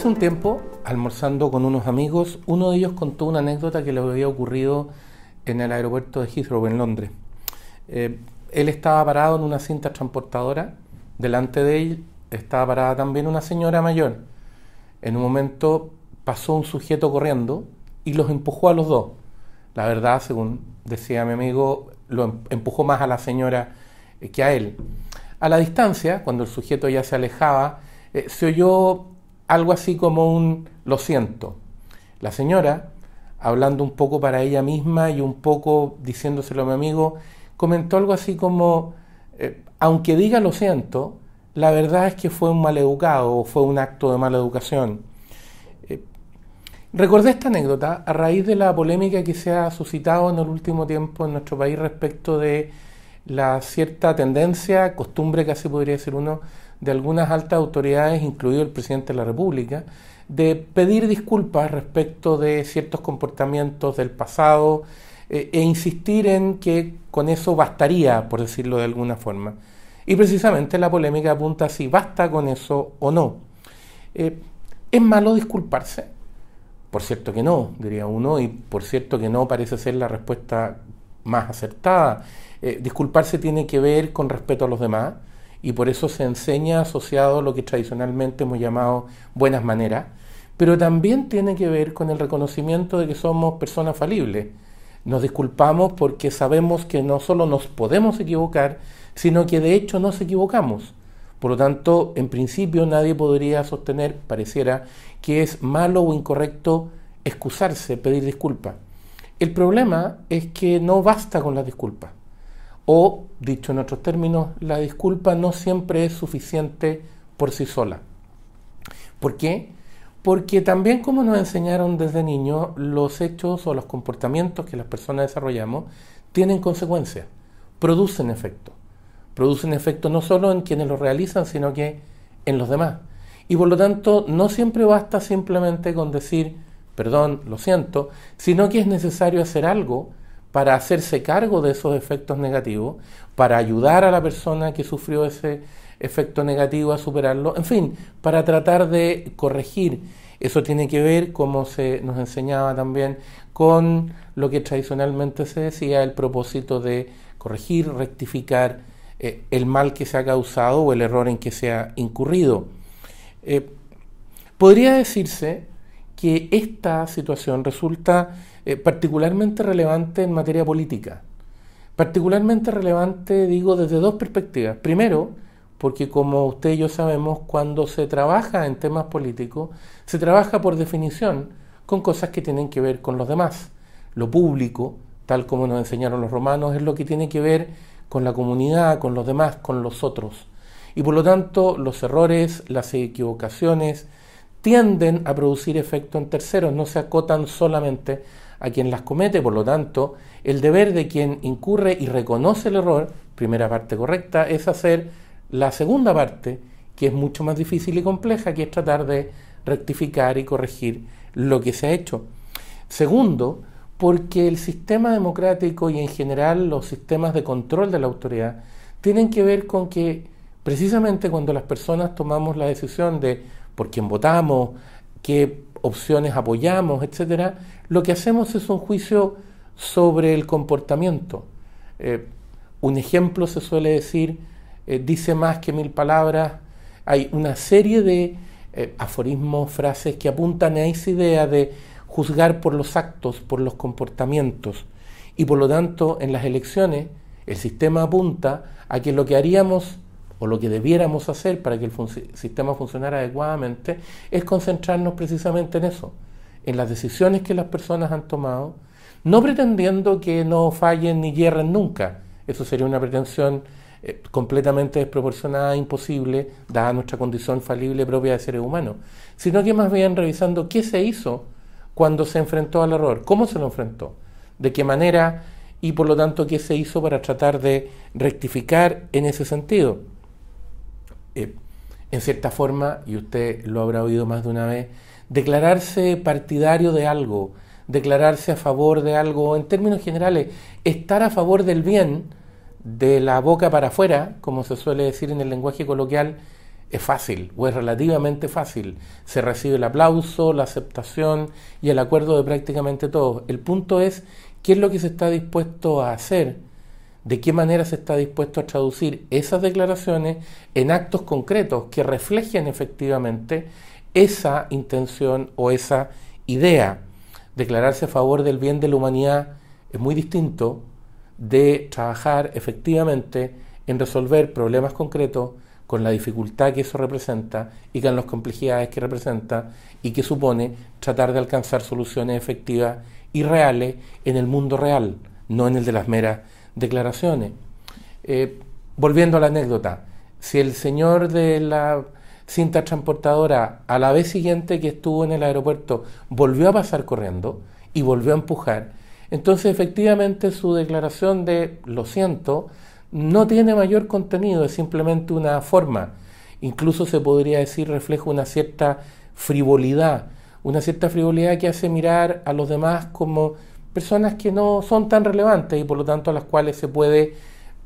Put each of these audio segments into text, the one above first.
Hace un tiempo, almorzando con unos amigos, uno de ellos contó una anécdota que le había ocurrido en el aeropuerto de Heathrow, en Londres. Eh, él estaba parado en una cinta transportadora, delante de él estaba parada también una señora mayor. En un momento pasó un sujeto corriendo y los empujó a los dos. La verdad, según decía mi amigo, lo em-, empujó más a la señora eh, que a él. A la distancia, cuando el sujeto ya se alejaba, eh, se oyó algo así como un lo siento. La señora, hablando un poco para ella misma y un poco diciéndoselo a mi amigo, comentó algo así como, eh, aunque diga lo siento, la verdad es que fue un maleducado o fue un acto de mala educación. Eh, recordé esta anécdota a raíz de la polémica que se ha suscitado en el último tiempo en nuestro país respecto de la cierta tendencia, costumbre casi podría decir uno, de algunas altas autoridades, incluido el presidente de la República, de pedir disculpas respecto de ciertos comportamientos del pasado eh, e insistir en que con eso bastaría, por decirlo de alguna forma. Y precisamente la polémica apunta si basta con eso o no. Eh, ¿Es malo disculparse? Por cierto que no, diría uno, y por cierto que no parece ser la respuesta más acertada. Eh, disculparse tiene que ver con respeto a los demás, y por eso se enseña asociado a lo que tradicionalmente hemos llamado buenas maneras, pero también tiene que ver con el reconocimiento de que somos personas falibles. Nos disculpamos porque sabemos que no solo nos podemos equivocar, sino que de hecho nos equivocamos. Por lo tanto, en principio nadie podría sostener, pareciera, que es malo o incorrecto excusarse, pedir disculpas. El problema es que no basta con las disculpas. O, dicho en otros términos, la disculpa no siempre es suficiente por sí sola. ¿Por qué? Porque también como nos enseñaron desde niños, los hechos o los comportamientos que las personas desarrollamos tienen consecuencias, producen efecto. Producen efecto no solo en quienes lo realizan, sino que en los demás. Y por lo tanto, no siempre basta simplemente con decir, perdón, lo siento, sino que es necesario hacer algo para hacerse cargo de esos efectos negativos, para ayudar a la persona que sufrió ese efecto negativo a superarlo, en fin, para tratar de corregir. Eso tiene que ver, como se nos enseñaba también, con lo que tradicionalmente se decía, el propósito de corregir, rectificar eh, el mal que se ha causado o el error en que se ha incurrido. Eh, podría decirse que esta situación resulta eh, particularmente relevante en materia política. Particularmente relevante, digo, desde dos perspectivas. Primero, porque como usted y yo sabemos, cuando se trabaja en temas políticos, se trabaja por definición con cosas que tienen que ver con los demás. Lo público, tal como nos enseñaron los romanos, es lo que tiene que ver con la comunidad, con los demás, con los otros. Y por lo tanto, los errores, las equivocaciones, tienden a producir efecto en terceros, no se acotan solamente a quien las comete, por lo tanto, el deber de quien incurre y reconoce el error, primera parte correcta, es hacer la segunda parte, que es mucho más difícil y compleja, que es tratar de rectificar y corregir lo que se ha hecho. Segundo, porque el sistema democrático y en general los sistemas de control de la autoridad tienen que ver con que precisamente cuando las personas tomamos la decisión de por quién votamos, qué opciones apoyamos, etcétera, lo que hacemos es un juicio sobre el comportamiento. Eh, un ejemplo se suele decir, eh, dice más que mil palabras. Hay una serie de eh, aforismos, frases que apuntan a esa idea de juzgar por los actos, por los comportamientos. Y por lo tanto, en las elecciones, el sistema apunta a que lo que haríamos o lo que debiéramos hacer para que el sistema funcionara adecuadamente es concentrarnos precisamente en eso, en las decisiones que las personas han tomado, no pretendiendo que no fallen ni hierren nunca. Eso sería una pretensión eh, completamente desproporcionada, imposible, dada nuestra condición falible propia de seres humanos, sino que más bien revisando qué se hizo cuando se enfrentó al error, cómo se lo enfrentó, de qué manera y por lo tanto qué se hizo para tratar de rectificar en ese sentido. Eh, en cierta forma, y usted lo habrá oído más de una vez, declararse partidario de algo, declararse a favor de algo, en términos generales, estar a favor del bien de la boca para afuera, como se suele decir en el lenguaje coloquial, es fácil o es relativamente fácil. Se recibe el aplauso, la aceptación y el acuerdo de prácticamente todos. El punto es qué es lo que se está dispuesto a hacer, de qué manera se está dispuesto a traducir esas declaraciones en actos concretos que reflejen efectivamente esa intención o esa idea. Declararse a favor del bien de la humanidad es muy distinto de trabajar efectivamente en resolver problemas concretos con la dificultad que eso representa y con las complejidades que representa y que supone tratar de alcanzar soluciones efectivas y reales en el mundo real, no en el de las meras declaraciones. Eh, volviendo a la anécdota, si el señor de la cinta transportadora a la vez siguiente que estuvo en el aeropuerto volvió a pasar corriendo y volvió a empujar, entonces efectivamente su declaración de lo siento no tiene mayor contenido, es simplemente una forma. Incluso se podría decir refleja una cierta frivolidad, una cierta frivolidad que hace mirar a los demás como personas que no son tan relevantes y por lo tanto a las cuales se puede,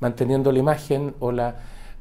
manteniendo la imagen o la,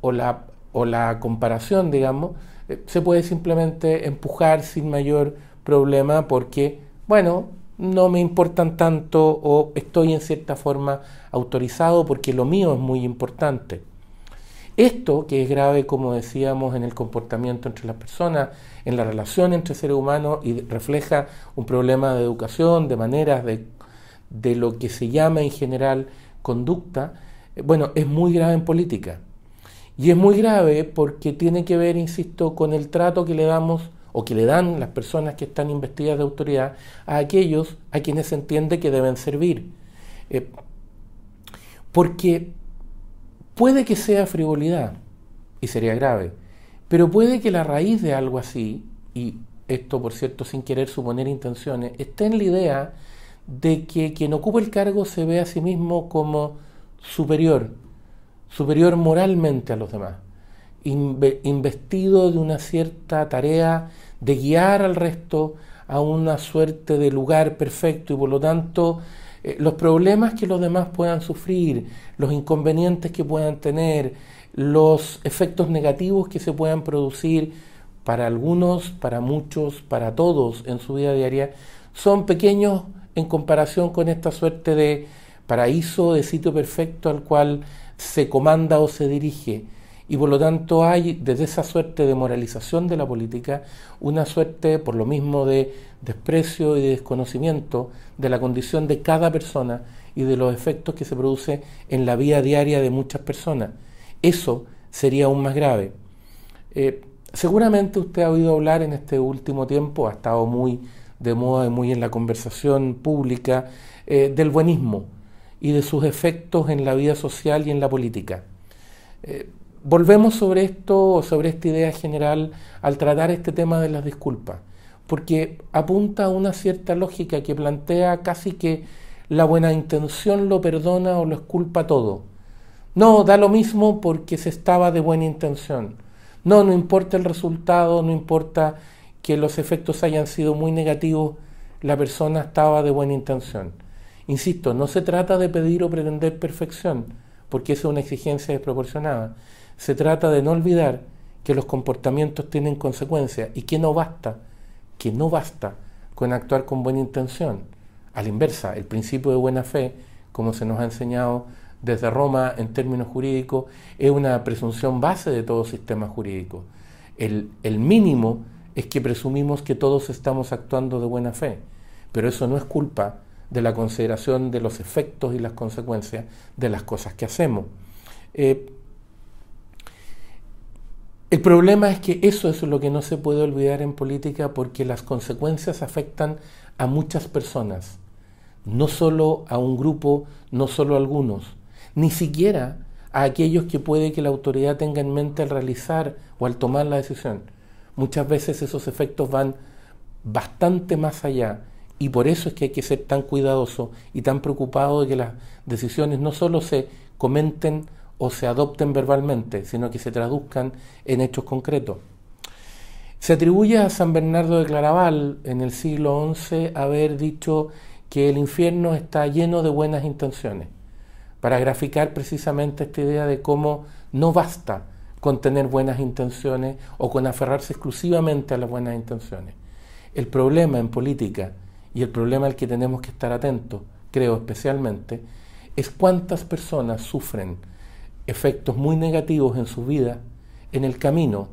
o la, o la comparación, digamos, eh, se puede simplemente empujar sin mayor problema porque, bueno, no me importan tanto o estoy en cierta forma autorizado porque lo mío es muy importante. Esto, que es grave, como decíamos, en el comportamiento entre las personas, en la relación entre seres humanos y refleja un problema de educación, de maneras, de, de lo que se llama en general conducta, eh, bueno, es muy grave en política. Y es muy grave porque tiene que ver, insisto, con el trato que le damos o que le dan las personas que están investigadas de autoridad a aquellos a quienes se entiende que deben servir. Eh, porque puede que sea frivolidad, y sería grave, pero puede que la raíz de algo así, y esto por cierto sin querer suponer intenciones, esté en la idea de que quien ocupa el cargo se ve a sí mismo como superior, superior moralmente a los demás, investido de una cierta tarea de guiar al resto a una suerte de lugar perfecto y por lo tanto eh, los problemas que los demás puedan sufrir, los inconvenientes que puedan tener, los efectos negativos que se puedan producir para algunos, para muchos, para todos en su vida diaria, son pequeños en comparación con esta suerte de paraíso, de sitio perfecto al cual se comanda o se dirige y por lo tanto hay desde esa suerte de moralización de la política una suerte por lo mismo de desprecio y de desconocimiento de la condición de cada persona y de los efectos que se produce en la vida diaria de muchas personas. Eso sería aún más grave. Eh, seguramente usted ha oído hablar en este último tiempo, ha estado muy de moda muy en la conversación pública, eh, del buenismo y de sus efectos en la vida social y en la política. Eh, volvemos sobre esto, sobre esta idea general, al tratar este tema de las disculpas, porque apunta a una cierta lógica que plantea casi que la buena intención lo perdona o lo esculpa todo. No, da lo mismo porque se estaba de buena intención. No, no importa el resultado, no importa que los efectos hayan sido muy negativos, la persona estaba de buena intención. Insisto, no se trata de pedir o pretender perfección, porque esa es una exigencia desproporcionada se trata de no olvidar que los comportamientos tienen consecuencias y que no basta, que no basta con actuar con buena intención. A la inversa, el principio de buena fe, como se nos ha enseñado desde Roma en términos jurídicos, es una presunción base de todo sistema jurídico. El, el mínimo es que presumimos que todos estamos actuando de buena fe, pero eso no es culpa de la consideración de los efectos y las consecuencias de las cosas que hacemos. Eh, el problema es que eso es lo que no se puede olvidar en política porque las consecuencias afectan a muchas personas, no solo a un grupo, no solo a algunos, ni siquiera a aquellos que puede que la autoridad tenga en mente al realizar o al tomar la decisión. Muchas veces esos efectos van bastante más allá y por eso es que hay que ser tan cuidadoso y tan preocupado de que las decisiones no solo se comenten o se adopten verbalmente, sino que se traduzcan en hechos concretos. Se atribuye a San Bernardo de Claraval en el siglo XI haber dicho que el infierno está lleno de buenas intenciones, para graficar precisamente esta idea de cómo no basta con tener buenas intenciones o con aferrarse exclusivamente a las buenas intenciones. El problema en política y el problema al que tenemos que estar atentos, creo especialmente, es cuántas personas sufren efectos muy negativos en su vida en el camino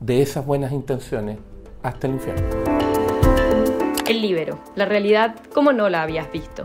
de esas buenas intenciones hasta el infierno. El libero, la realidad como no la habías visto.